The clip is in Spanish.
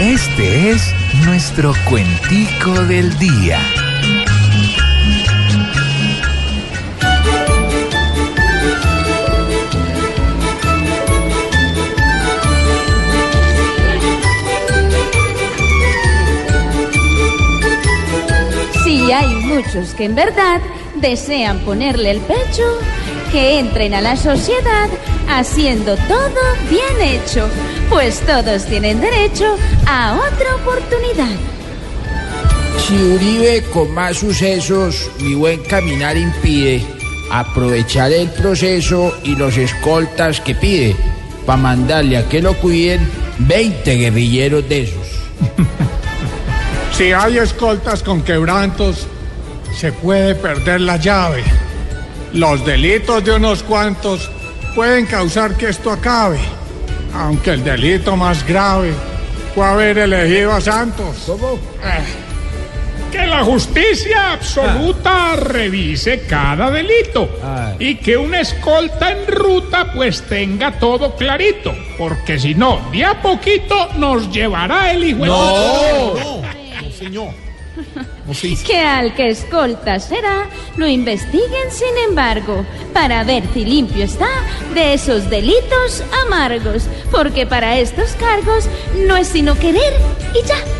Este es nuestro cuentico del día. Sí, hay muchos que en verdad desean ponerle el pecho, que entren a la sociedad haciendo todo bien hecho, pues todos tienen derecho a otra oportunidad. Si Uribe con más sucesos mi buen caminar impide, aprovechar el proceso y los escoltas que pide, para mandarle a que lo cuiden 20 guerrilleros de esos. Si hay escoltas con quebrantos, se puede perder la llave. Los delitos de unos cuantos pueden causar que esto acabe, aunque el delito más grave fue haber elegido a Santos. ¿Cómo? Que la justicia absoluta revise cada delito Ah. y que una escolta en ruta pues tenga todo clarito, porque si no, de a poquito nos llevará el hijo. de- Que al que escolta será, lo investiguen sin embargo, para ver si limpio está de esos delitos amargos, porque para estos cargos no es sino querer y ya.